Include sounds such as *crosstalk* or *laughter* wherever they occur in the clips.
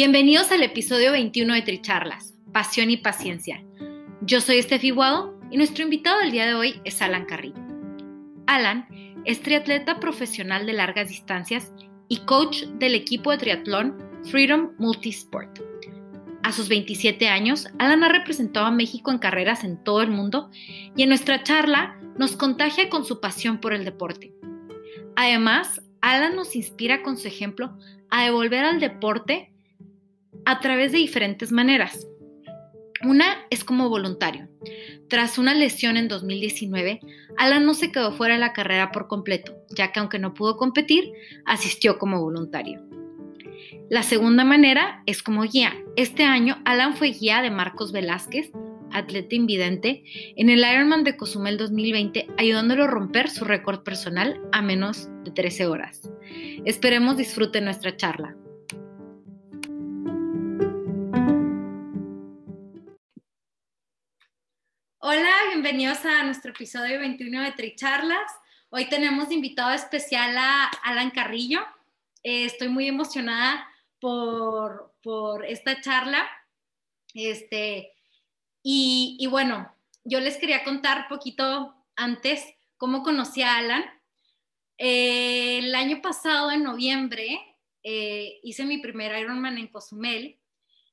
Bienvenidos al episodio 21 de Tricharlas, Pasión y Paciencia. Yo soy Estefi Guado y nuestro invitado del día de hoy es Alan Carrillo. Alan es triatleta profesional de largas distancias y coach del equipo de triatlón Freedom Multisport. A sus 27 años, Alan ha representado a México en carreras en todo el mundo y en nuestra charla nos contagia con su pasión por el deporte. Además, Alan nos inspira con su ejemplo a devolver al deporte a través de diferentes maneras. Una es como voluntario. Tras una lesión en 2019, Alan no se quedó fuera de la carrera por completo, ya que aunque no pudo competir, asistió como voluntario. La segunda manera es como guía. Este año, Alan fue guía de Marcos Velázquez, atleta invidente, en el Ironman de Cozumel 2020, ayudándolo a romper su récord personal a menos de 13 horas. Esperemos disfruten nuestra charla. Hola, bienvenidos a nuestro episodio 21 de Tricharlas. Hoy tenemos invitado especial a Alan Carrillo. Eh, estoy muy emocionada por, esta charla. Este, y, bueno, yo les quería contar poquito antes cómo conocí a Alan. Eh, el año pasado, en noviembre, eh, hice mi primer Ironman en Cozumel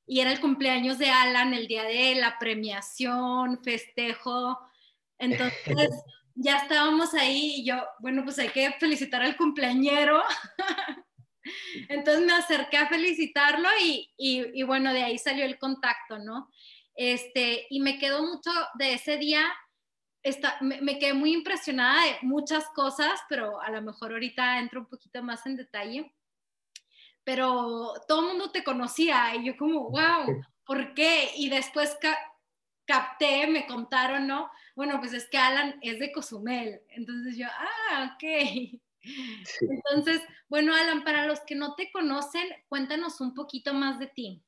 y era el cumpleaños de Alan, el día de la premiación, festejo. Entonces *laughs* ya estábamos ahí y yo, bueno, pues hay que felicitar al cumpleañero. *laughs* Entonces me acerqué a felicitarlo y, y, bueno, de ahí salió el contacto, ¿no? Este, y me quedó mucho de ese día, esta, me, me, quedé muy impresionada de muchas cosas, pero a lo mejor ahorita entro un poquito más en detalle pero todo el mundo te conocía y yo como, wow, ¿por qué? Y después capté, me contaron, ¿no? Bueno, pues es que Alan es de Cozumel. Entonces yo, ah, ok. Entonces, bueno, Alan, para los que no te conocen, cuéntanos un poquito más de ti.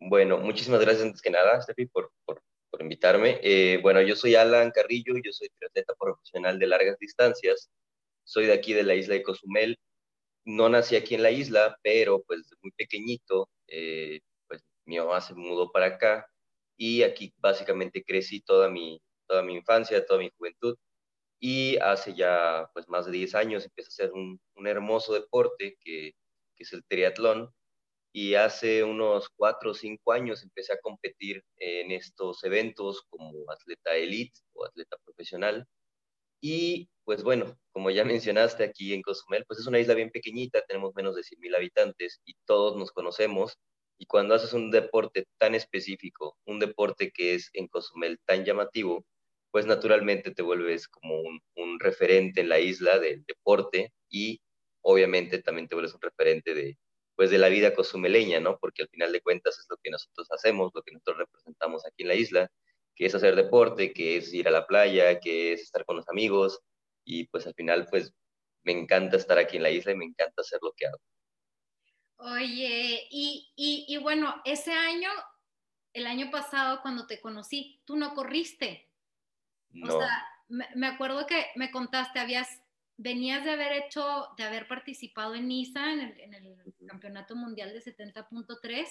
Bueno, muchísimas gracias antes que nada, Steffi, por, por, por invitarme. Eh, bueno, yo soy Alan Carrillo, yo soy triatleta profesional de largas distancias. Soy de aquí de la isla de Cozumel no nací aquí en la isla, pero pues muy pequeñito, eh, pues mi mamá se mudó para acá y aquí básicamente crecí toda mi, toda mi infancia, toda mi juventud. Y hace ya pues más de 10 años empecé a hacer un, hermoso deporte que, que, es el triatlón. Y hace unos 4 o 5 años empecé a competir en estos eventos como atleta elite o atleta profesional. Y pues bueno, como ya *laughs* mencionaste aquí en Cozumel, pues es una isla bien pequeñita, tenemos menos de 100.000 habitantes y todos nos conocemos. Y cuando haces un deporte tan específico, un deporte que es en Cozumel tan llamativo, pues naturalmente te vuelves como un, un referente en la isla del deporte y obviamente también te vuelves un referente de, pues de la vida cozumeleña, ¿no? Porque al final de cuentas es lo que nosotros hacemos, lo que nosotros representamos aquí en la isla, que es hacer deporte, que es ir a la playa, que es estar con los amigos, y pues al final pues me encanta estar aquí en la isla y me encanta hacer lo que hago. Oye, y, y, bueno, ese año, el año pasado cuando te conocí, tú no corriste. No. O sea, me, acuerdo que me contaste, habías, venías de haber hecho, de haber participado en NISA, en el, en el Campeonato Mundial de 70.3.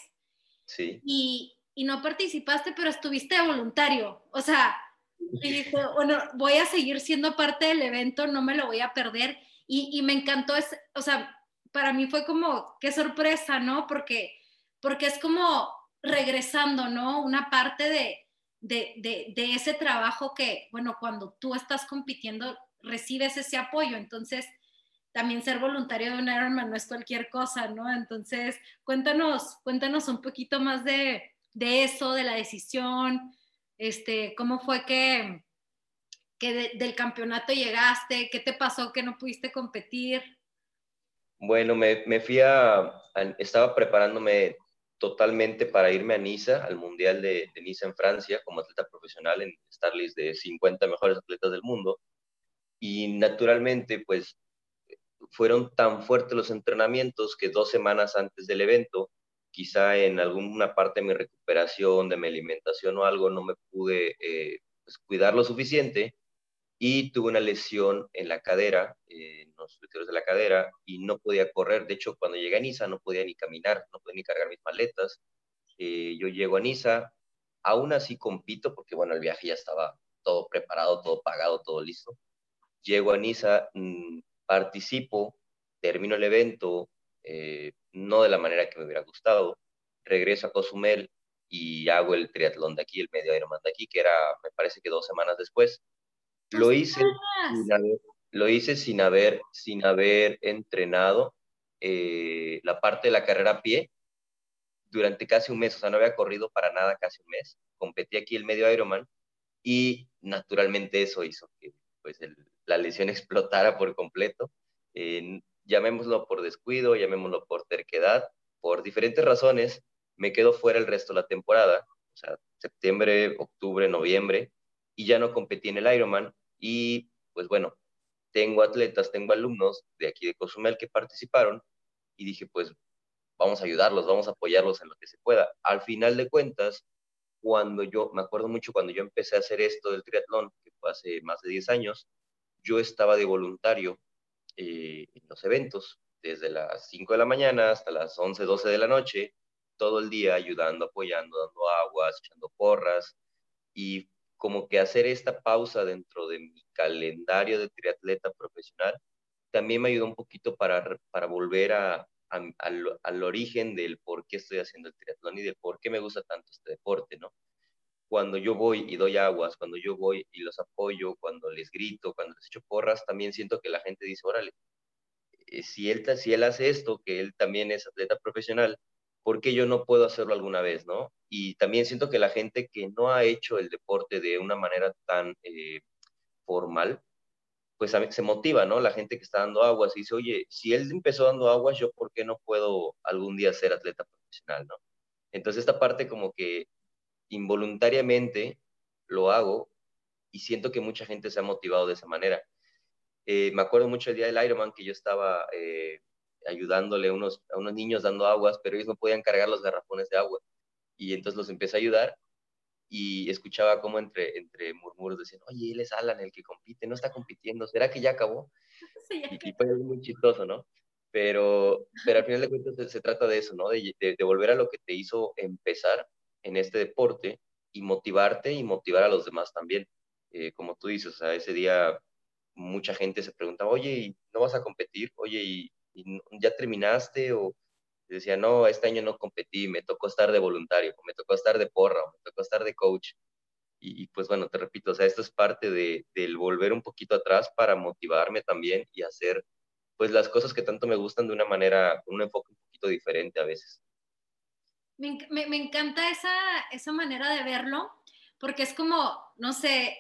Sí. Y, y no participaste, pero estuviste voluntario. O sea, y dijo, *laughs* bueno, voy a seguir siendo parte del evento, no me lo voy a perder. Y, me encantó, es, o sea, para mí fue como, qué sorpresa, ¿no? Porque, porque es como regresando, ¿no? Una parte de, de, ese trabajo que, bueno, cuando tú estás compitiendo, recibes ese apoyo. Entonces, también ser voluntario de un Ironman no es cualquier cosa, ¿no? Entonces, cuéntanos, cuéntanos un poquito más de, eso, de la decisión, este, cómo fue que, que del campeonato llegaste, qué te pasó que no pudiste competir. Bueno, me, me fui a, estaba preparándome totalmente para irme a Niza, al Mundial de, Niza en Francia, como atleta profesional en Starlist de 50 mejores atletas del mundo. Y naturalmente, pues, fueron tan fuertes los entrenamientos que dos semanas antes del evento, quizá en alguna parte de mi recuperación, de mi alimentación o algo, no me pude eh, pues, cuidar lo suficiente y tuve una lesión en la cadera, en los de la cadera, y no podía correr. De hecho, cuando llegué a Niza no podía ni caminar, no podía ni cargar mis maletas. Eh, yo llego a Niza, aún así compito, porque bueno, el viaje ya estaba todo preparado, todo pagado, todo listo. Llego a Niza, mm, participo, termino el evento, eh, no de la manera que me hubiera gustado. Regreso a Cozumel y hago el triatlón de aquí, el medio Ironman de aquí, que era, me parece que dos semanas después. Lo hice, sin haber, lo hice sin haber, sin haber entrenado eh, la parte de la carrera a pie durante casi un mes, o sea, no había corrido para nada casi un mes. Competí aquí el medio Ironman y naturalmente eso hizo que pues, la lesión *laughs* explotara por completo. Llamémoslo por descuido, llamémoslo por terquedad, por diferentes razones, me quedo fuera el resto de la temporada, o sea, septiembre, octubre, noviembre, y ya no competí en el Ironman. Y pues bueno, tengo atletas, tengo alumnos de aquí de Cozumel que participaron y dije, pues vamos a ayudarlos, vamos a apoyarlos en lo que se pueda. Al final de cuentas, cuando yo, me acuerdo mucho cuando yo empecé a hacer esto del triatlón, que fue hace más de 10 años, yo estaba de voluntario eh, los eventos, desde las 5 de la mañana hasta las 11, 12 de la noche, todo el día ayudando, apoyando, dando aguas, echando porras, y como que hacer esta pausa dentro de mi calendario de triatleta profesional también me ayudó un poquito para, para volver a, al, al, origen del por qué estoy haciendo el triatlón y de por qué me gusta tanto este deporte, ¿no? Cuando yo voy y doy aguas, cuando yo voy y los apoyo, cuando les grito, cuando les echo porras, también siento que la gente dice, órale, eh, si él, si él hace esto, que él también es atleta profesional, ¿por qué yo no puedo hacerlo alguna vez, no? Y también siento que la gente que no ha hecho el deporte de una manera tan eh, formal, pues se motiva, ¿no? La gente que está dando aguas y dice, oye, si él empezó dando aguas, yo por qué no puedo algún día ser atleta profesional, ¿no? Entonces esta parte como que involuntariamente lo hago y siento que mucha gente se ha motivado de esa manera. Eh, me acuerdo mucho el día del Ironman que yo estaba eh, ayudándole a unos, a unos niños dando aguas, pero ellos no podían cargar los garrafones de agua. Y entonces los empecé a ayudar y escuchaba como entre, entre murmuros decían, oye, él es Alan el que compite, no está compitiendo, ¿será que ya acabó? *laughs* y, fue muy chistoso, ¿no? Pero, pero al final de cuentas se, trata de eso, ¿no? De, de, volver a lo que te hizo empezar en este deporte y motivarte y motivar a los demás también. Eh, como tú dices, o sea, ese día mucha gente se preguntaba, oye, ¿no vas a competir? Oye, ¿y, ya terminaste o decía, no, este año no competí, me tocó estar de voluntario, me tocó estar de porra, me tocó estar de coach. Y, pues bueno, te repito, o sea, esto es parte de, del volver un poquito atrás para motivarme también y hacer pues las cosas que tanto me gustan de una manera, con un enfoque un poquito diferente a veces. Me, me, me encanta esa, esa manera de verlo, porque es como, no sé,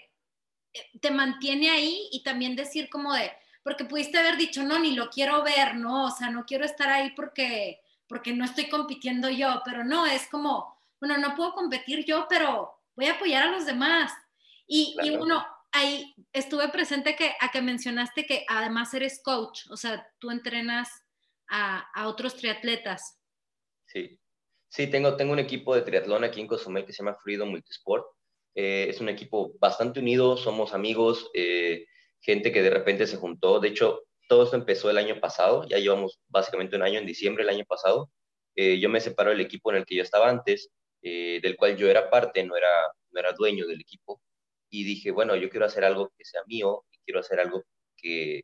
eh, te mantiene ahí y también decir como de, porque pudiste haber dicho, no, ni lo quiero ver, ¿no? O sea, no quiero estar ahí porque, porque no estoy compitiendo yo, pero no, es como, bueno, no puedo competir yo, pero voy a apoyar a los demás. Y, y uno, ahí estuve presente que, a que mencionaste que además eres coach, o sea, tú entrenas a, a otros triatletas. Sí, sí, tengo, tengo un equipo de triatlón aquí en Cozumel que se llama Freedom Multisport. Eh, es un equipo bastante unido, somos amigos. Eh, gente que de repente se juntó. De hecho, todo esto empezó el año pasado, ya llevamos básicamente un año en diciembre del año pasado. Eh, yo me separo del equipo en el que yo estaba antes, eh, del cual yo era parte, no era, no era dueño del equipo, y dije, bueno, yo quiero hacer algo que sea mío y quiero hacer algo que,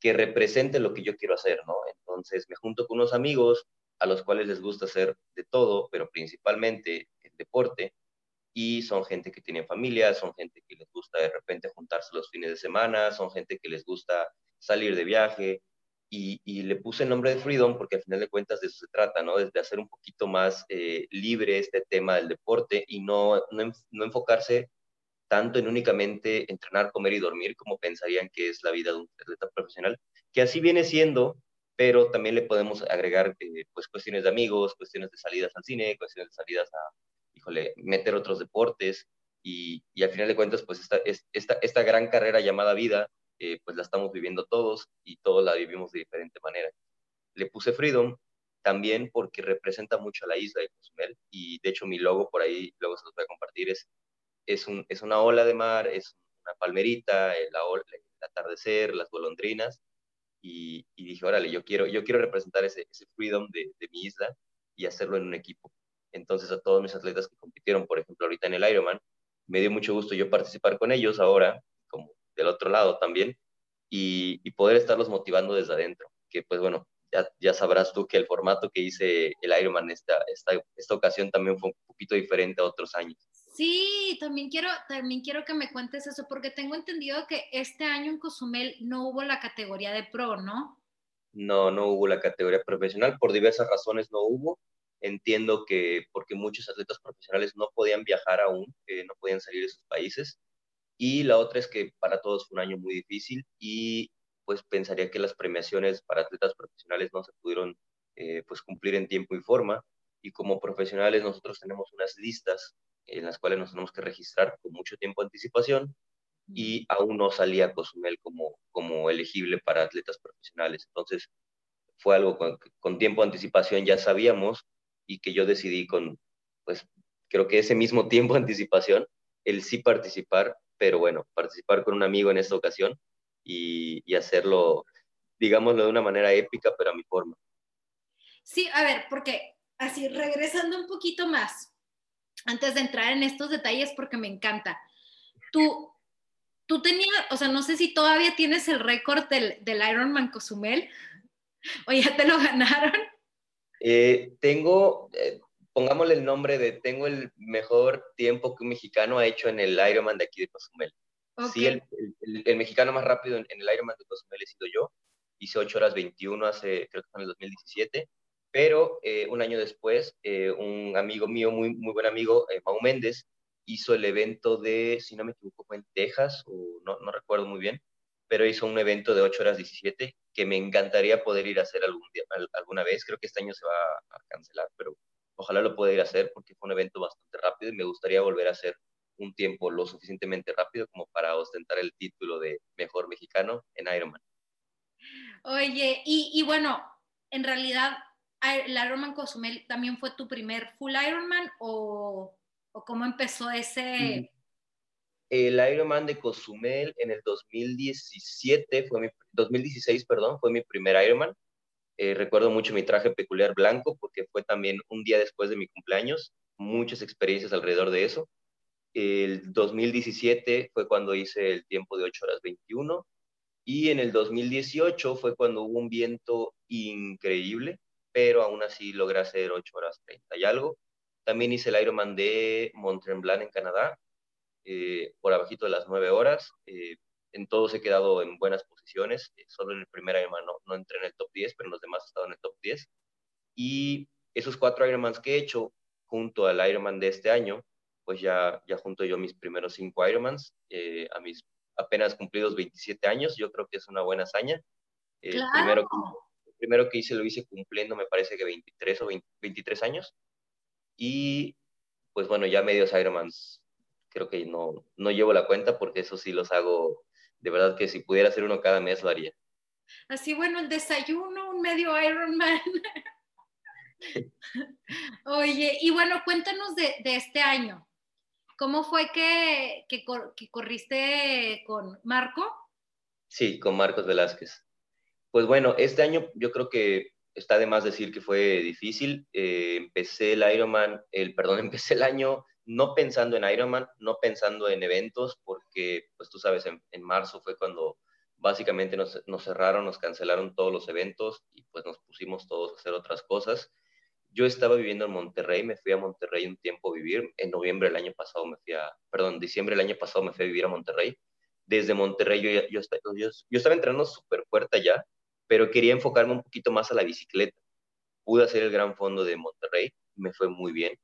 que represente lo que yo quiero hacer, ¿no? Entonces me junto con unos amigos a los cuales les gusta hacer de todo, pero principalmente el deporte, y son gente que tiene familia, son gente que les gusta de repente juntarse los fines de semana, son gente que les gusta salir de viaje, y, le puse el nombre de Freedom porque al final de cuentas de eso se trata, ¿no? De hacer un poquito más eh, libre este tema del deporte y no, no, enfocarse tanto en únicamente entrenar, comer y dormir como pensarían que es la vida de un atleta profesional, que así viene siendo, pero también le podemos agregar eh, pues cuestiones de amigos, cuestiones de salidas al cine, cuestiones de salidas a, híjole, meter otros deportes y, y al final de cuentas pues esta, esta, esta gran carrera llamada vida eh, pues la estamos viviendo todos y todos la vivimos de diferente manera. Le puse Freedom también porque representa mucho a la isla de Cozumel y de hecho mi logo por ahí, luego se los voy a compartir, es, es, un, es una ola de mar, es una palmerita, el, el atardecer, las golondrinas y, y, dije, órale, yo quiero, yo quiero representar ese, ese freedom de, de mi isla y hacerlo en un equipo. Entonces a todos mis atletas que compitieron, por ejemplo, ahorita en el Ironman, me dio mucho gusto yo participar con ellos ahora del otro lado también y, poder estarlos motivando desde adentro, que pues bueno, ya, ya, sabrás tú que el formato que hice el Ironman esta, esta, esta ocasión también fue un poquito diferente a otros años. Sí, también quiero, también quiero que me cuentes eso, porque tengo entendido que este año en Cozumel no hubo la categoría de pro, ¿no? No, no hubo la categoría profesional, por diversas razones no hubo. Entiendo que porque muchos atletas profesionales no podían viajar aún, no podían salir de sus países, y la otra es que para todos fue un año muy difícil y pues pensaría que las premiaciones para atletas profesionales no se pudieron eh, pues cumplir en tiempo y forma. Y como profesionales nosotros tenemos unas listas en las cuales nos tenemos que registrar con mucho tiempo de anticipación y aún no salía Cozumel como, como elegible para atletas profesionales. Entonces fue algo con, con tiempo de anticipación ya sabíamos y que yo decidí con, pues creo que ese mismo tiempo de anticipación, el sí participar pero bueno, participar con un amigo en esta ocasión y, hacerlo, digámoslo de una manera épica, pero a mi forma. Sí, a ver, porque así, regresando un poquito más, antes de entrar en estos detalles, porque me encanta, tú, tú tenías, o sea, no sé si todavía tienes el récord del, del Ironman Cozumel, o ya te lo *laughs* ganaron. Eh, tengo, eh, pongámosle el nombre de tengo el mejor tiempo que un mexicano ha hecho en el Ironman de aquí de Cozumel. Sí, el, el, mexicano más rápido en, el Ironman de Cozumel he sido yo. Hice 8 horas 21 hace, creo que fue en el 2017. Pero eh, un año después, eh, un amigo mío, muy, muy buen amigo, eh, Mau Méndez, hizo el evento de, si no me equivoco, fue en Texas, o no, no recuerdo muy bien, pero hizo un evento de 8 horas 17 que me encantaría poder ir a hacer algún día, alguna vez. Creo que este año se va a cancelar, pero Ojalá lo pueda ir a hacer porque fue un evento bastante rápido y me gustaría volver a hacer un tiempo lo suficientemente rápido como para ostentar el título de mejor mexicano en Ironman. Oye, y, bueno, en realidad, ¿el Ironman Cozumel también fue tu primer full Ironman o, o cómo empezó ese? El Ironman de Cozumel en el 2017 fue mi, 2016, perdón, fue mi primer Ironman. Eh, recuerdo mucho mi traje peculiar blanco porque fue también un día después de mi cumpleaños, muchas experiencias alrededor de eso. El 2017 fue cuando hice el tiempo de 8 horas 21 y en el 2018 fue cuando hubo un viento increíble, pero aún así logré hacer 8 horas 30 y algo. También hice el Ironman de Mont en Canadá, eh, por abajito de las 9 horas. Eh, en todos he quedado en buenas posiciones, eh, solo en el primer Ironman no, no, entré en el top 10, pero en los demás he estado en el top 10. Y esos cuatro Ironmans que he hecho, junto al Ironman de este año, pues ya, ya junto yo mis primeros cinco Ironmans, eh, a mis apenas cumplidos 27 años, yo creo que es una buena hazaña. El, primero, el primero que hice lo hice cumpliendo, me parece que 23 o 23 años. Y pues bueno, ya medios Ironmans creo que no, no llevo la cuenta porque eso sí los hago de verdad que si pudiera hacer uno cada mes lo haría. Así, bueno, el desayuno, un medio Ironman. *laughs* Oye, y bueno, cuéntanos de, este año. ¿Cómo fue que, que, corriste con Marco? Sí, con Marcos Velázquez. Pues bueno, este año yo creo que está de más decir que fue difícil. Eh, empecé el Ironman, el, perdón, *laughs* empecé el año no pensando en Ironman, no pensando en eventos, porque, pues tú sabes, en, marzo fue cuando básicamente nos, cerraron, nos cancelaron todos los eventos y pues nos pusimos todos a hacer otras cosas. yo estaba viviendo en Monterrey, me fui a Monterrey un tiempo a vivir. En noviembre del año pasado me fui a, perdón, diciembre del año pasado me fui a vivir a Monterrey. Desde Monterrey yo, yo, yo, yo estaba entrenando súper fuerte allá, pero quería enfocarme un poquito más a la bicicleta. Pude hacer el gran fondo de Monterrey, me fue muy bien.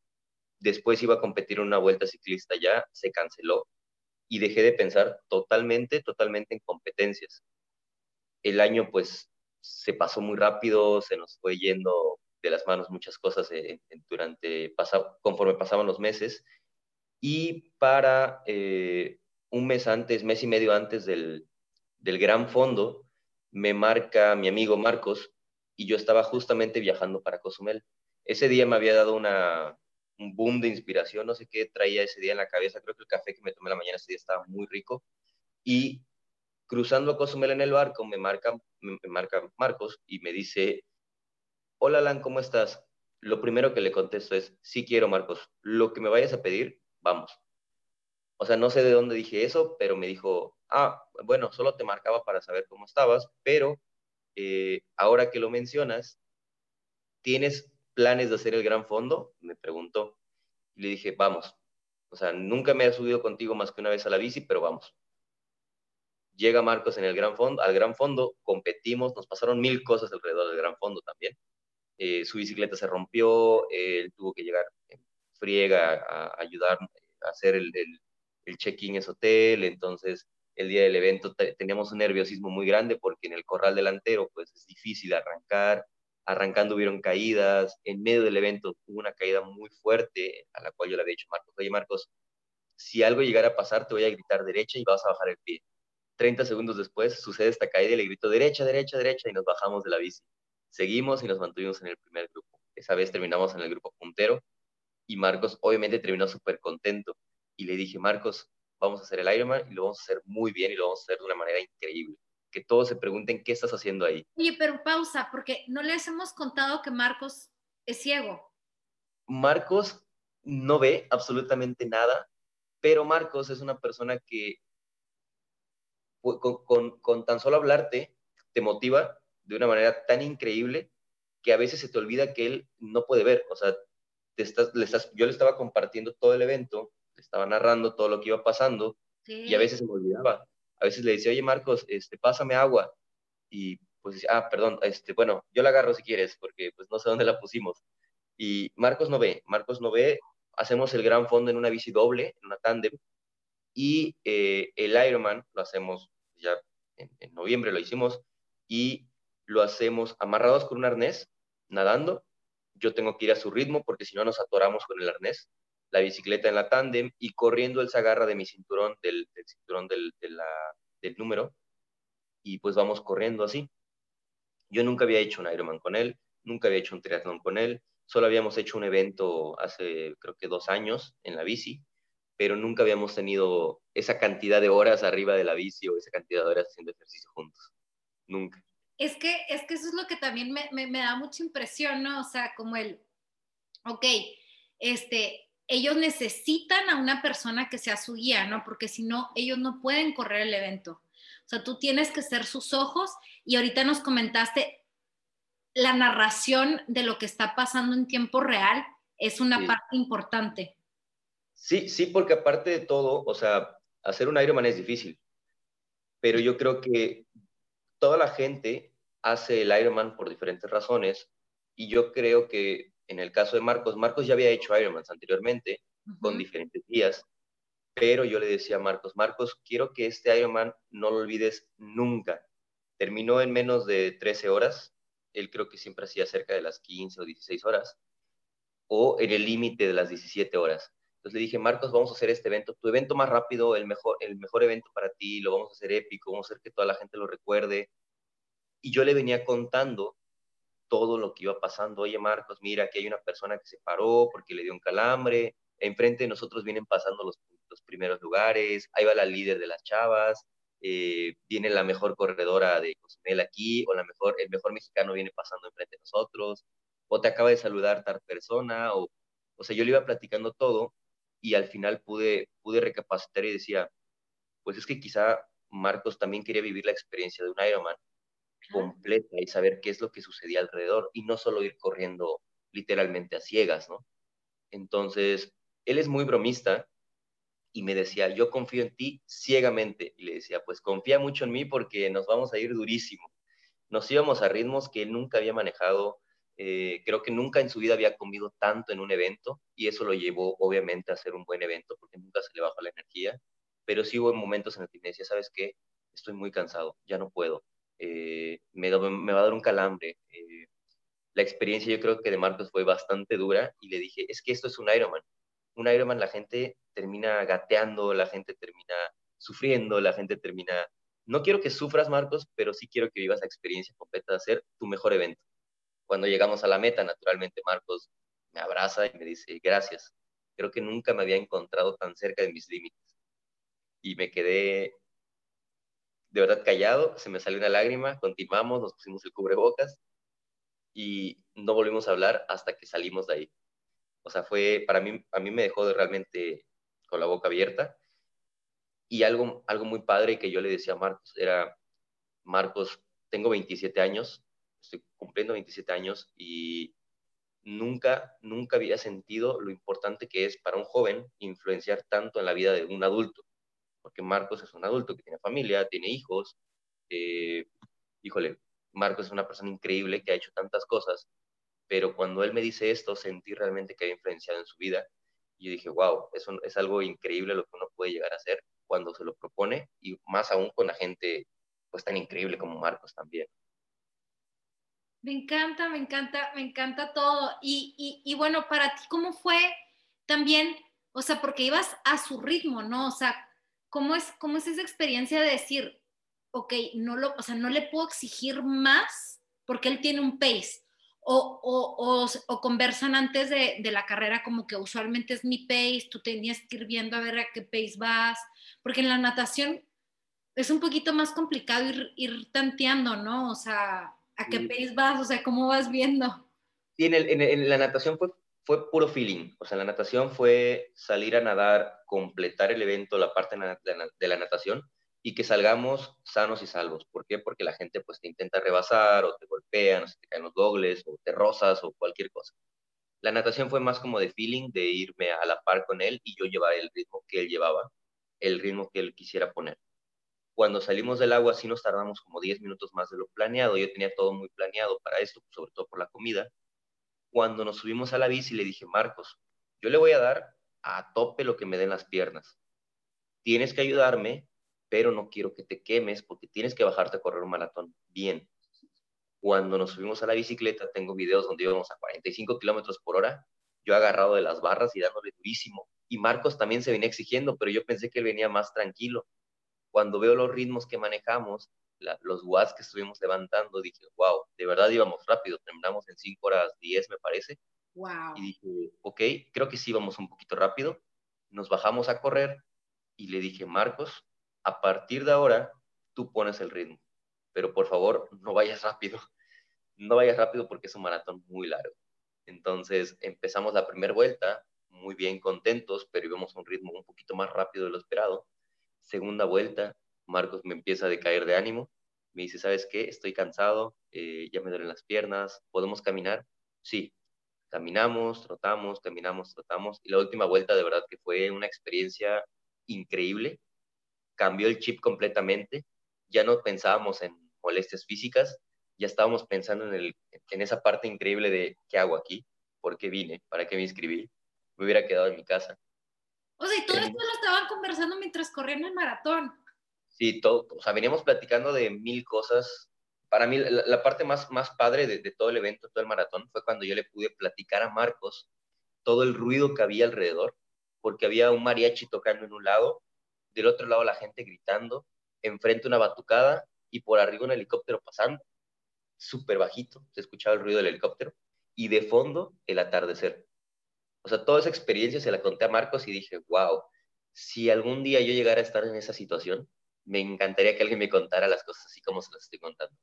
Después iba a competir en una vuelta ciclista ya, se canceló y dejé de pensar totalmente, totalmente en competencias. El año pues se pasó muy rápido, se nos fue yendo de las manos muchas cosas eh, durante, pasa, conforme pasaban los meses. Y para eh, un mes antes, mes y medio antes del, del gran fondo, me marca mi amigo Marcos y yo estaba justamente viajando para Cozumel. Ese día me había dado una, un boom de inspiración, no sé qué traía ese día en la cabeza, creo que el café que me tomé la mañana ese día estaba muy rico y cruzando a Cozumel en el barco me marca, me marca Marcos y me dice, hola Alan, ¿cómo estás? Lo primero que le contesto es, sí quiero, Marcos, lo que me vayas a pedir, vamos. O sea, no sé de dónde dije eso, pero me dijo, ah, bueno, solo te marcaba para saber cómo estabas, pero eh, ahora que lo mencionas, ¿tienes planes de hacer el gran fondo? Me preguntó. Y le dije, vamos. O sea, nunca me he subido contigo más que una vez a la bici, pero vamos. Llega Marcos en el gran fondo, al gran fondo, competimos, nos pasaron mil cosas alrededor del gran fondo también. Eh, su bicicleta se rompió, él tuvo que llegar en friega a, ayudar a hacer el, el, check-in en ese hotel, entonces el día del evento teníamos un nerviosismo muy grande porque en el corral delantero pues es difícil arrancar, arrancando hubieron caídas, en medio del evento hubo una caída muy fuerte a la cual yo le había dicho Marcos, oye Marcos, si algo llegara a pasar te voy a gritar derecha y vas a bajar el pie. 30 segundos después sucede esta caída y le grito derecha, derecha, derecha y nos bajamos de la bici. Seguimos y nos mantuvimos en el primer grupo. Esa vez terminamos en el grupo puntero y Marcos obviamente terminó súper contento. Y le dije, Marcos, vamos a hacer el Ironman y lo vamos a hacer muy bien y lo vamos a hacer de una manera increíble. Que todos se pregunten qué estás haciendo ahí. Oye, pero pausa, porque no les hemos contado que Marcos es ciego. Marcos no ve absolutamente nada, pero Marcos es una persona que con, con, con tan solo hablarte te motiva de una manera tan increíble que a veces se te olvida que él no puede ver. O sea, te estás, le estás, yo le estaba compartiendo todo el evento, estaba narrando todo lo que iba pasando y a veces se me olvidaba. A veces le decía, oye Marcos, este, pásame agua. Y pues decía, ah, perdón, este, bueno, yo la agarro si quieres, porque pues no sé dónde la pusimos. Y Marcos no ve, Marcos no ve, hacemos el gran fondo en una bici doble, en una tándem, y eh, el Ironman lo hacemos ya en, en noviembre, lo hicimos, y lo hacemos amarrados con un arnés, nadando. Yo tengo que ir a su ritmo porque si no nos atoramos con el arnés. La bicicleta en la tándem y corriendo él se agarra de mi cinturón, del, cinturón del, del número y pues vamos corriendo así. Yo nunca había hecho un Ironman con él, nunca había hecho un triatlón con él, solo habíamos hecho un evento hace creo que dos años en la bici, pero nunca habíamos tenido esa cantidad de horas arriba de la bici o esa cantidad de horas haciendo ejercicio juntos. Nunca. Es que, es que eso es lo que también me, me, da mucha impresión, ¿no? O sea, como el, ok, este, ellos necesitan a una persona que sea su guía, ¿no? Porque si no, ellos no pueden correr el evento. O sea, tú tienes que ser sus ojos y ahorita nos comentaste la narración de lo que está pasando en tiempo real es una parte importante. Sí, sí, porque aparte de todo, o sea, hacer un Ironman es difícil, pero yo creo que toda la gente hace el Ironman por diferentes razones y yo creo que en el caso de Marcos, Marcos ya había hecho Ironmans anteriormente con diferentes días, pero yo le decía a Marcos, Marcos, quiero que este Ironman no lo olvides nunca. Terminó en menos de 13 horas, él creo que siempre hacía cerca de las 15 o 16 horas, o en el límite de las 17 horas. Entonces le dije, Marcos, vamos a hacer este evento, tu evento más rápido, el mejor, el mejor evento para ti, lo vamos a hacer épico, vamos a hacer que toda la gente lo recuerde. Y yo le venía contando todo lo que iba pasando. Oye, Marcos, mira, aquí hay una persona que se paró porque le dio un calambre. Enfrente de nosotros vienen pasando los, primeros lugares. Ahí va la líder de las chavas. Eh, viene la mejor corredora de Cozumel aquí, o la mejor, el mejor mexicano viene pasando enfrente de nosotros, o te acaba de saludar tal persona, o, o sea, yo le iba platicando todo, y al final pude, pude recapacitar y decía, pues es que quizá Marcos también quería vivir la experiencia de un Ironman completa y saber qué es lo que sucedía alrededor y no solo ir corriendo literalmente a ciegas, ¿no? Entonces, él es muy bromista y me decía, yo confío en ti ciegamente. Y le decía, pues confía mucho en mí porque nos vamos a ir durísimo. Nos íbamos a ritmos que él nunca había manejado. Eh, creo que nunca en su vida había comido tanto en un evento y eso lo llevó obviamente a ser un buen evento porque nunca se le bajó la energía. Pero sí hubo momentos en los que me decía, ¿sabes qué? Estoy muy cansado, ya no puedo. Eh, me, va a dar un calambre. Eh, la experiencia yo creo que de Marcos fue bastante dura y le dije, es que esto es un Ironman. Un Ironman la gente termina gateando, la gente termina sufriendo, la gente termina... No quiero que sufras, Marcos, pero sí quiero que vivas la experiencia completa de hacer tu mejor evento. Cuando llegamos a la meta, naturalmente Marcos me abraza y me dice, gracias. Creo que nunca me había encontrado tan cerca de mis límites. Y me quedé de verdad callado, se me salió una lágrima, continuamos, nos pusimos el cubrebocas y no volvimos a hablar hasta que salimos de ahí. O sea, fue, para mí, a mí me dejó realmente con la boca abierta. Y algo, algo muy padre que yo le decía a Marcos era, Marcos, tengo 27 años, estoy cumpliendo 27 años y nunca, nunca había sentido lo importante que es para un joven influenciar tanto en la vida de un adulto. Porque Marcos es un adulto que tiene familia, tiene hijos. Eh, híjole, Marcos es una persona increíble que ha hecho tantas cosas, pero cuando él me dice esto, sentí realmente que había influenciado en su vida. Y yo dije, wow, eso es algo increíble lo que uno puede llegar a hacer cuando se lo propone y más aún con la gente pues tan increíble como Marcos también. Me encanta, me encanta, me encanta todo. Y, y, y, bueno, para ti, ¿cómo fue también? O sea, porque ibas a su ritmo, ¿no? O sea, ¿cómo es, cómo es esa experiencia de decir, ok, no, lo, o sea, no le puedo exigir más porque él tiene un pace. O, o, o, conversan antes de, de, la carrera como que usualmente es mi pace, tú tenías que ir viendo a ver a qué pace vas, porque en la natación es un poquito más complicado ir, ir tanteando, ¿no? O sea, a qué pace vas, o sea, cómo vas viendo. Sí, en, el, en, en la natación fue, fue puro feeling, o sea, la natación fue salir a nadar, completar el evento, la parte de la natación, y que salgamos sanos y salvos. ¿Por qué? Porque la gente pues te intenta rebasar o te golpean, o se te caen los dobles o te rozas o cualquier cosa. La natación fue más como de feeling, de irme a la par con él y yo llevar el ritmo que él llevaba, el ritmo que él quisiera poner. Cuando salimos del agua sí nos tardamos como 10 minutos más de lo planeado. Yo tenía todo muy planeado para esto, sobre todo por la comida. Cuando nos subimos a la bici le dije, Marcos, yo le voy a dar a tope lo que me den las piernas. Tienes que ayudarme pero no quiero que te quemes porque tienes que bajarte a correr un maratón bien. Cuando nos subimos a la bicicleta, tengo videos donde íbamos a 45 kilómetros por hora, yo agarrado de las barras y dándole durísimo. Y Marcos también se venía exigiendo, pero yo pensé que él venía más tranquilo. Cuando veo los ritmos que manejamos, los watts que estuvimos levantando, dije, wow, de verdad íbamos rápido, terminamos en 5 horas 10, me parece. Wow. Y dije, ok, creo que sí íbamos un poquito rápido. Nos bajamos a correr y le dije, Marcos, a partir de ahora tú pones el ritmo, pero por favor no vayas rápido, *laughs* no vayas rápido porque es un maratón muy largo. Entonces empezamos la primera vuelta muy bien contentos, pero íbamos a un ritmo un poquito más rápido de lo esperado. Segunda vuelta, Marcos me empieza a decaer de ánimo, me dice, ¿sabes qué? Estoy cansado, eh, ya me duelen las piernas, ¿podemos caminar? Sí, caminamos, trotamos, caminamos, trotamos, y la última vuelta de verdad que fue una experiencia increíble, cambió el chip completamente, ya no pensábamos en molestias físicas, ya estábamos pensando en, el, en esa parte increíble de qué hago aquí, por qué vine, para qué me inscribí, me hubiera quedado en mi casa. O sea, y todo esto lo estaban conversando mientras corrían el maratón. Sí, todo, o sea, veníamos platicando de mil cosas. Para mí, la, parte más, más padre de, de, todo el evento, todo el maratón, fue cuando yo le pude platicar a Marcos todo el ruido que había alrededor, porque había un mariachi tocando en un lado, del otro lado la gente gritando, enfrente una batucada y por arriba un helicóptero pasando, súper bajito, se escuchaba el ruido del helicóptero, y de fondo el atardecer. O sea, toda esa experiencia se la conté a Marcos y dije, wow, si algún día yo llegara a estar en esa situación, me encantaría que alguien me contara las cosas así como se las estoy contando.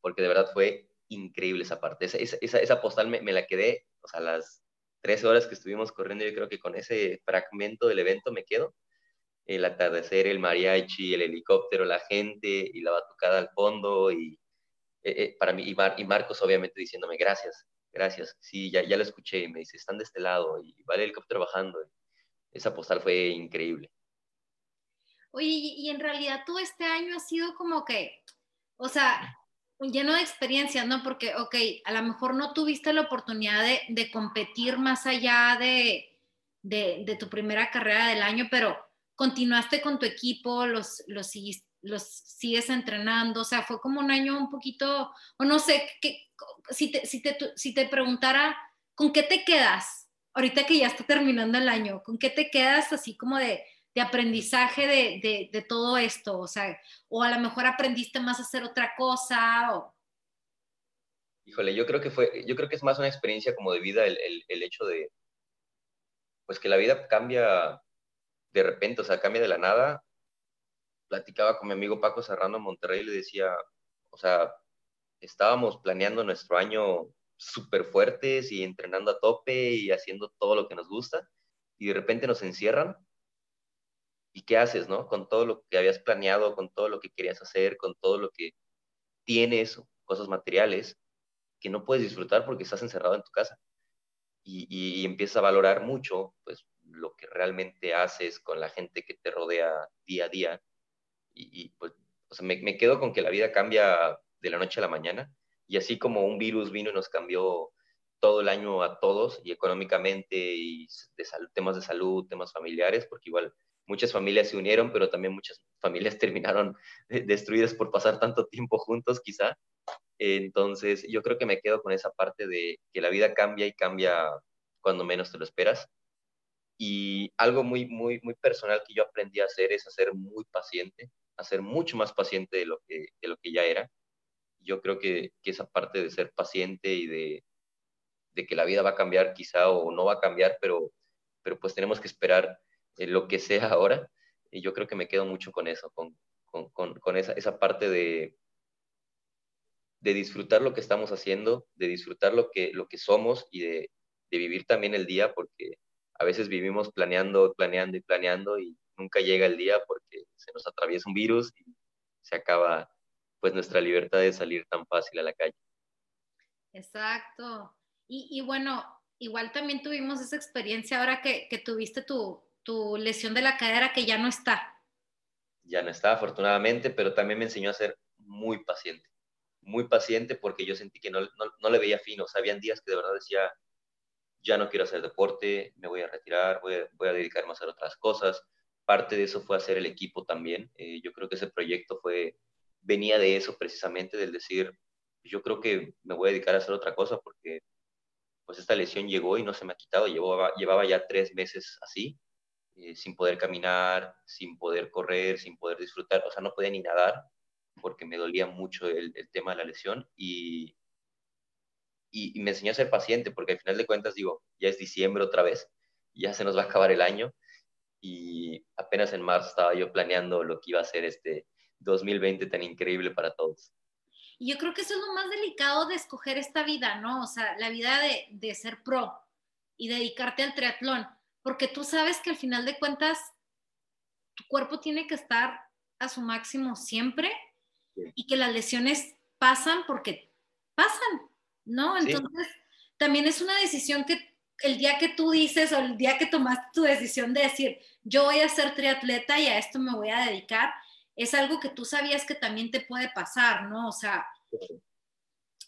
Porque de verdad fue increíble esa parte. Esa, esa, esa postal me, me, la quedé, o sea, las tres horas que estuvimos corriendo, yo creo que con ese fragmento del evento me quedo el atardecer, el mariachi, el helicóptero, la gente y la batucada al fondo y eh, eh, para mí y, Mar, y, Marcos obviamente diciéndome gracias, gracias. Sí, ya, ya lo escuché. Me dice, están de este lado y vale el helicóptero trabajando. Esa postal fue increíble. Oye, y en realidad todo este año ha sido como que, o sea, lleno de experiencias, ¿no? Porque, ok, a lo mejor no tuviste la oportunidad de, competir más allá de, de, tu primera carrera del año, pero continuaste con tu equipo, los, los, los sigues entrenando, o sea, fue como un año un poquito, o no sé, si, te, si, te, si te preguntara, ¿con qué te quedas? Ahorita que ya está terminando el año, ¿con qué te quedas así como de, de aprendizaje de, de, todo esto? O sea, o a lo mejor aprendiste más a hacer otra cosa. O... Híjole, yo creo que fue, yo creo que es más una experiencia como de vida el, el, el hecho de, pues que la vida cambia de repente, o sea, cambia de la nada. Platicaba con mi amigo Paco Serrano en Monterrey y le decía, o sea, estábamos planeando nuestro año súper fuertes y entrenando a tope y haciendo todo lo que nos gusta y de repente nos encierran ¿Y qué haces, no? Con todo lo que habías planeado, con todo lo que querías hacer, con todo lo que tienes, cosas materiales, que no puedes disfrutar porque estás encerrado en tu casa. Y, y, empiezas a valorar mucho, pues, lo que realmente haces con la gente que te rodea día a día. Y, pues, o sea, me, me quedo con que la vida cambia de la noche a la mañana. Y así como un virus vino y nos cambió todo el año a todos, y económicamente, y de temas de salud, temas familiares, porque igual muchas familias se unieron, pero también muchas familias *laughs* terminaron destruidas por pasar tanto tiempo juntos, quizá. Entonces, yo creo que me quedo con esa parte de que la vida cambia y cambia cuando menos te lo esperas. Y algo muy, muy, muy personal que yo aprendí a hacer es a ser muy paciente, a ser mucho más paciente de lo que, de lo que ya era. Yo creo que, que esa parte de ser paciente y de, de que la vida va a cambiar quizá o no va a cambiar, pero, pero pues tenemos que esperar lo que sea *laughs* ahora. Y yo creo que me quedo mucho con eso, con, con, con esa, esa, parte de, de disfrutar lo que estamos haciendo, de disfrutar lo que, lo que somos y de, de vivir también el día, porque a veces vivimos planeando, planeando y planeando y nunca llega el día porque se nos atraviesa un virus y se acaba pues nuestra libertad de salir tan fácil a la calle. Exacto. Y, y bueno, igual también tuvimos esa experiencia ahora que, que tuviste tu, tu lesión de la cadera que ya no está. Ya no está, afortunadamente, pero también me enseñó a ser muy paciente. Muy paciente porque yo sentí que no, no, le veía fino. O sea, habían días que de verdad decía, ya no quiero hacer deporte, me voy a retirar, voy a, voy a dedicarme a hacer otras cosas. Parte de eso fue hacer el equipo también. Eh, yo creo que ese proyecto fue, venía de eso precisamente, del decir, yo creo que me voy a dedicar a hacer otra cosa porque pues esta lesión llegó y no se me ha quitado. Llevaba, llevaba ya tres meses así eh, sin poder caminar, sin poder correr, sin poder disfrutar, o sea, no podía ni nadar porque me dolía mucho el, tema de la lesión y, me enseñó a ser paciente porque al final de cuentas digo, ya es diciembre otra vez, ya se nos va a acabar el año y apenas en marzo estaba yo planeando lo que iba a ser este 2020 tan increíble para todos. Y yo creo que eso es lo más delicado de escoger esta vida, ¿no? O sea, la vida de ser pro y dedicarte al triatlón porque tú sabes que al final de cuentas tu cuerpo tiene que estar a su máximo siempre y que las lesiones pasan porque pasan, ¿no? Entonces, también es una decisión que el día que tú dices o el día que tomaste tu decisión de decir, yo voy a ser triatleta y a esto me voy a dedicar, es algo que tú sabías que también te puede pasar, ¿no? O sea,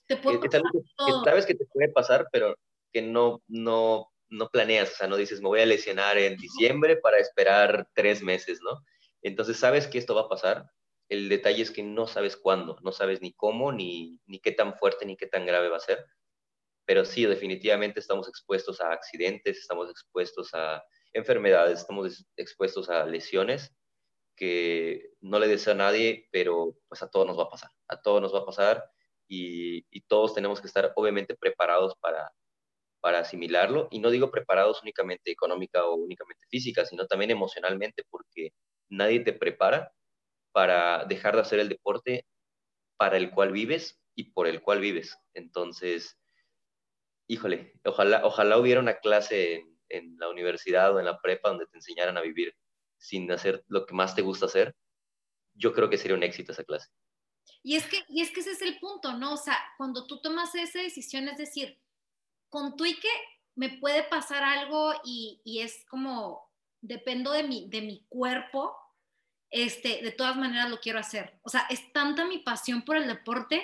te puede pasar sabes que te puede pasar, pero que no, no no planeas, o sea, no dices, me voy a lesionar en diciembre para esperar tres meses, ¿no? Entonces sabes que esto va a pasar. El detalle es que no sabes cuándo, no sabes ni cómo, ni, ni qué tan fuerte, ni qué tan grave va a ser. Pero sí, definitivamente estamos expuestos a accidentes, estamos expuestos a enfermedades, estamos expuestos a lesiones que no le deseo a nadie, pero pues a todos nos va a pasar, a todos nos va a pasar y, y todos tenemos que estar obviamente preparados para, para asimilarlo, y no digo preparados únicamente económica o únicamente física, sino también emocionalmente, porque nadie te prepara para dejar de hacer el deporte para el cual vives y por el cual vives. Entonces, híjole, ojalá, ojalá hubiera una clase en, en la universidad o en la prepa donde te enseñaran a vivir sin hacer lo que más te gusta hacer. Yo creo que sería un éxito esa clase. Y es que, y es que ese es el punto, ¿no? O sea, cuando tú tomas esa decisión, es decir, con Tuique me puede pasar algo y, y, es como, dependo de mi, de mi cuerpo, este, de todas maneras lo quiero hacer. O sea, es tanta mi pasión por el deporte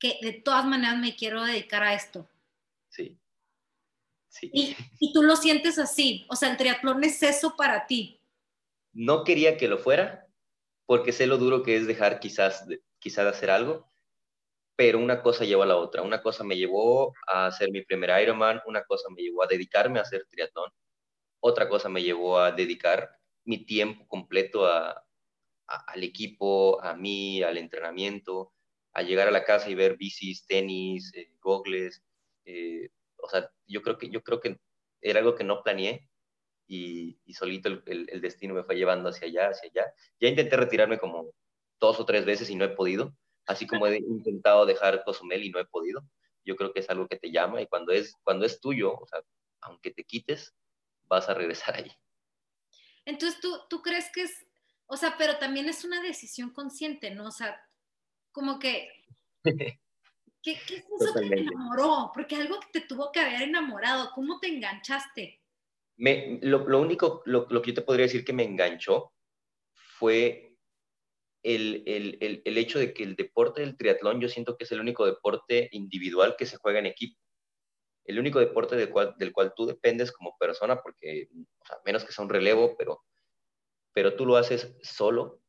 que de todas maneras me quiero dedicar a esto. Sí. sí. Y, y tú lo sientes así, o sea, el triatlón es eso para ti. No quería que lo fuera, porque sé lo duro que es dejar quizás, quizás hacer algo, pero una cosa llevó a la otra. Una cosa me llevó a hacer mi primer Ironman, una cosa me llevó a dedicarme a hacer triatlón, otra cosa me llevó a dedicar mi tiempo completo a, al equipo, a mí, al entrenamiento, a llegar a la casa y ver bicis, tenis, eh, gogles. Eh, o sea, yo creo, que, yo creo que era algo que no planeé y, y solito el, el, destino me fue llevando hacia allá, hacia allá. Ya intenté retirarme como dos o tres veces y no he podido, así como he intentado dejar Cozumel y no he podido. Yo creo que es algo que te llama y cuando es, cuando es tuyo, o sea, aunque te quites, vas a regresar ahí. Entonces, ¿tú, tú crees que es o sea, pero también es una decisión consciente, ¿no? O sea, como que... *laughs* ¿Qué, qué es eso que te enamoró? Porque algo que te tuvo que haber enamorado, ¿cómo te enganchaste? Me, lo, lo, único, lo, lo, que yo te podría decir que me enganchó fue el, el, el, el, hecho de que el deporte del triatlón yo siento que es el único deporte individual que se juega en equipo. El único deporte del cual, del cual tú dependes como persona, porque, sea, menos que sea un relevo, pero pero tú lo haces solo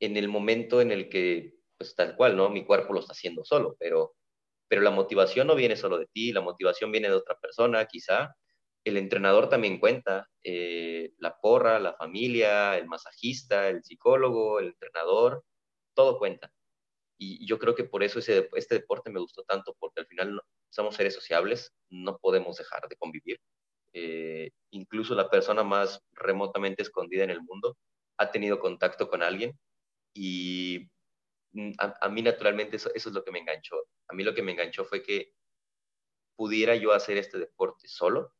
en el momento en el que, pues tal cual, ¿no? Mi cuerpo lo está haciendo solo, pero, pero la motivación no viene solo de ti, la motivación viene de otra persona, quizá. El entrenador también cuenta, eh, la porra, la familia, el masajista, el psicólogo, el entrenador, todo cuenta. Y yo creo que por eso ese, este deporte me gustó tanto, porque al final somos seres sociables, no podemos dejar de convivir eh, incluso la persona más remotamente escondida en el mundo ha tenido contacto con alguien y mm, a, a mí naturalmente eso, eso, es lo que me enganchó. A mí lo que me enganchó fue que pudiera yo hacer este deporte solo,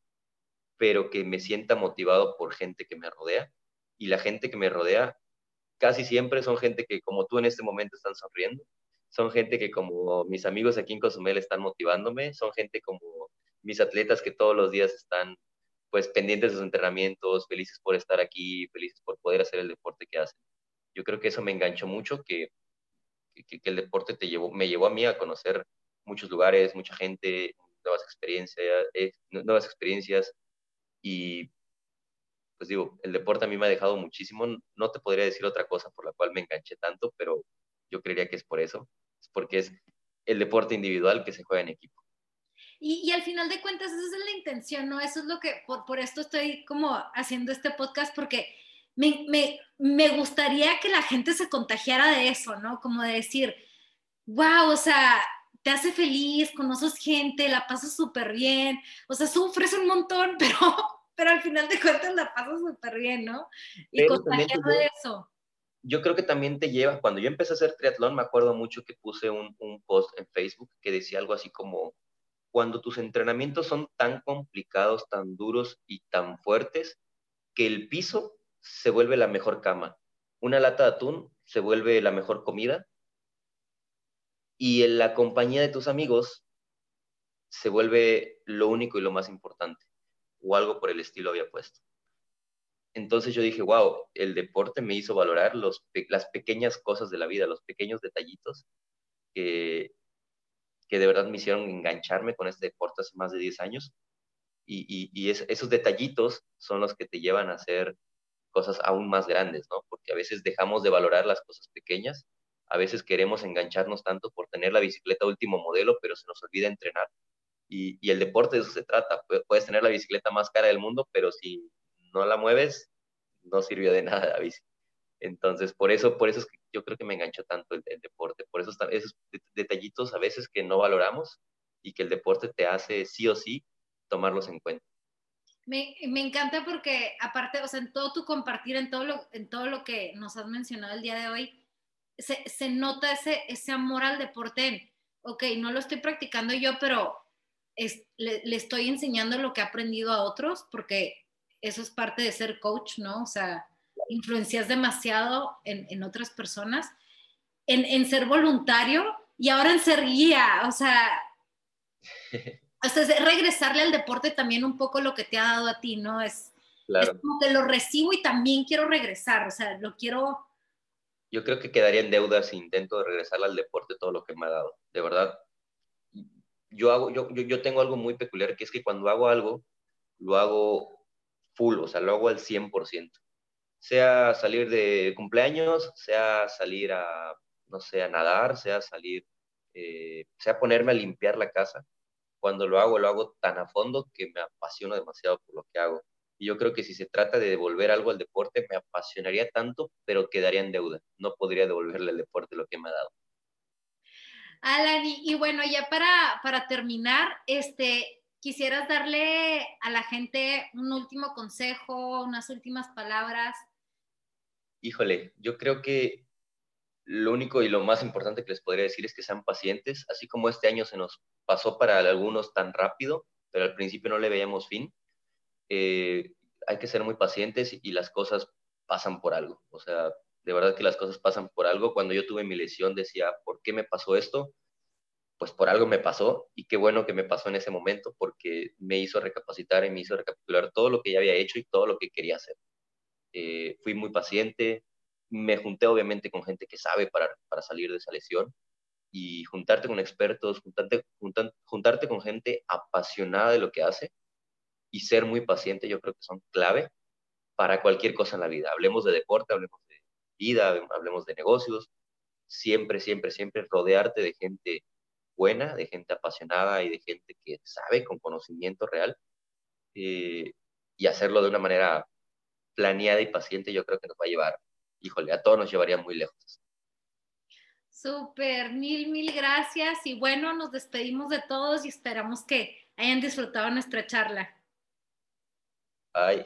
pero que me sienta motivado por gente que me rodea. Y la gente que me rodea casi siempre son gente que como tú en este momento están sonriendo, son gente que como mis amigos aquí en Cozumel están motivándome, son gente como mis atletas que todos los días están pues pendientes de sus entrenamientos, felices por estar aquí, felices por poder hacer el deporte que hacen. Yo creo que eso me enganchó mucho, que, que, el deporte te llevó, me llevó a mí a conocer muchos lugares, mucha gente, nuevas experiencias, eh, nuevas experiencias y pues digo, el deporte a mí me ha dejado muchísimo, no te podría decir otra cosa por la cual me enganché tanto, pero yo creería que es por eso, es porque es el deporte individual que se juega en equipo. Y, y, al final de cuentas, esa es la intención, ¿no? Eso es lo que, por, por esto estoy como haciendo este podcast, porque me, me, me, gustaría que la gente se contagiara de eso, ¿no? Como de decir, wow, o sea, te hace feliz, conoces gente, la pasas súper bien, o sea, sufres un montón, *laughs* pero, pero al final de cuentas la pasas súper bien, ¿no? Y contagiar de eso. Yo creo que también te lleva, cuando yo empecé a hacer triatlón, me acuerdo mucho que puse un, un post en Facebook que decía algo así como, cuando tus entrenamientos son tan complicados, tan duros y tan fuertes que el piso se vuelve la mejor cama. Una lata de atún se vuelve la mejor comida y en la compañía de tus amigos se vuelve lo único y lo más importante, o algo por el estilo había puesto. Entonces yo dije, wow, el deporte me hizo valorar los, las pequeñas cosas de la vida, los pequeños detallitos que, que de verdad me hicieron engancharme con este deporte hace más de 10 años. Y, y, y es, esos detallitos son los que te llevan a hacer cosas aún más grandes, ¿no? Porque a veces dejamos de valorar las cosas pequeñas, a veces queremos engancharnos tanto por tener la bicicleta último modelo, pero se nos olvida entrenar. Y, y el deporte de eso se trata. Puedes tener la bicicleta más cara del mundo, pero si no la mueves, no sirvió de *laughs* nada la bici. Entonces, por eso, por eso es que yo creo que me enganchó tanto el, el deporte, por esos, esos detallitos a veces que no valoramos y que el deporte te hace sí o sí tomarlos en cuenta. Me, me, encanta porque aparte, o sea, en todo tu compartir, en todo lo, en todo lo que nos has mencionado el día de hoy, se, se nota ese, ese amor al deporte. ok, no lo estoy practicando yo, pero es, le, le, estoy enseñando lo que he aprendido a otros, porque eso es parte de ser coach, ¿no? O sea, influencias demasiado en, en otras personas, en, en, ser voluntario y ahora en ser guía. O sea, *laughs* o sea, es regresarle al deporte también un poco lo que te ha dado a ti, ¿no? Es, como que lo recibo y también quiero regresar, o sea, lo quiero... Yo creo que quedaría en deuda si intento regresarle al deporte todo lo que me ha dado. De verdad, yo, hago, yo, yo, yo tengo algo muy peculiar, que es que cuando hago algo, lo hago full, o sea, lo hago al 100%. Sea salir de cumpleaños, sea salir a, no sé, a nadar, sea salir, eh, sea ponerme a limpiar la casa. Cuando lo hago, lo hago tan a fondo que me apasiono demasiado por lo que hago. Y yo creo que si se trata de devolver algo al deporte, me apasionaría tanto, pero quedaría en deuda. No podría devolverle al deporte lo que me ha dado. Alan, y, bueno, ya para, para terminar, este, quisieras darle a la gente un último consejo, unas últimas palabras. Híjole, yo creo que lo único y lo más importante que les podría decir es que sean pacientes, así como este año se nos pasó para algunos tan rápido, pero al principio no le veíamos fin. Eh, hay que ser muy pacientes y las cosas pasan por algo. O sea, de verdad que las cosas pasan por algo. Cuando yo tuve mi lesión decía, ¿por qué me pasó esto? Pues por algo me pasó y qué bueno que me pasó en ese momento porque me hizo recapacitar y me hizo recapitular todo lo que ya había hecho y todo lo que quería hacer. Eh, fui muy paciente, me junté obviamente con gente que sabe para, para salir de esa lesión y juntarte con expertos, juntarte, juntarte con gente apasionada de lo que hace y ser muy paciente, yo creo que son clave para cualquier cosa en la vida. Hablemos de deporte, hablemos vida, hablemos de negocios, siempre, siempre, siempre rodearte de gente buena, de gente apasionada y de gente que sabe con conocimiento real eh, y hacerlo de una manera planeada y paciente, yo creo que nos va a llevar, híjole, a todos nos llevaría muy lejos. Súper, mil, mil gracias y bueno, nos despedimos de todos y esperamos que hayan disfrutado nuestra charla. Ay.